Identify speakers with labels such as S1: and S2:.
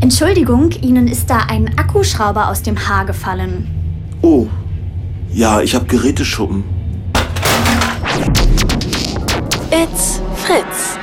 S1: Entschuldigung, Ihnen ist da ein Akkuschrauber aus dem Haar gefallen.
S2: Oh, ja, ich habe Geräteschuppen.
S3: It's Fritz.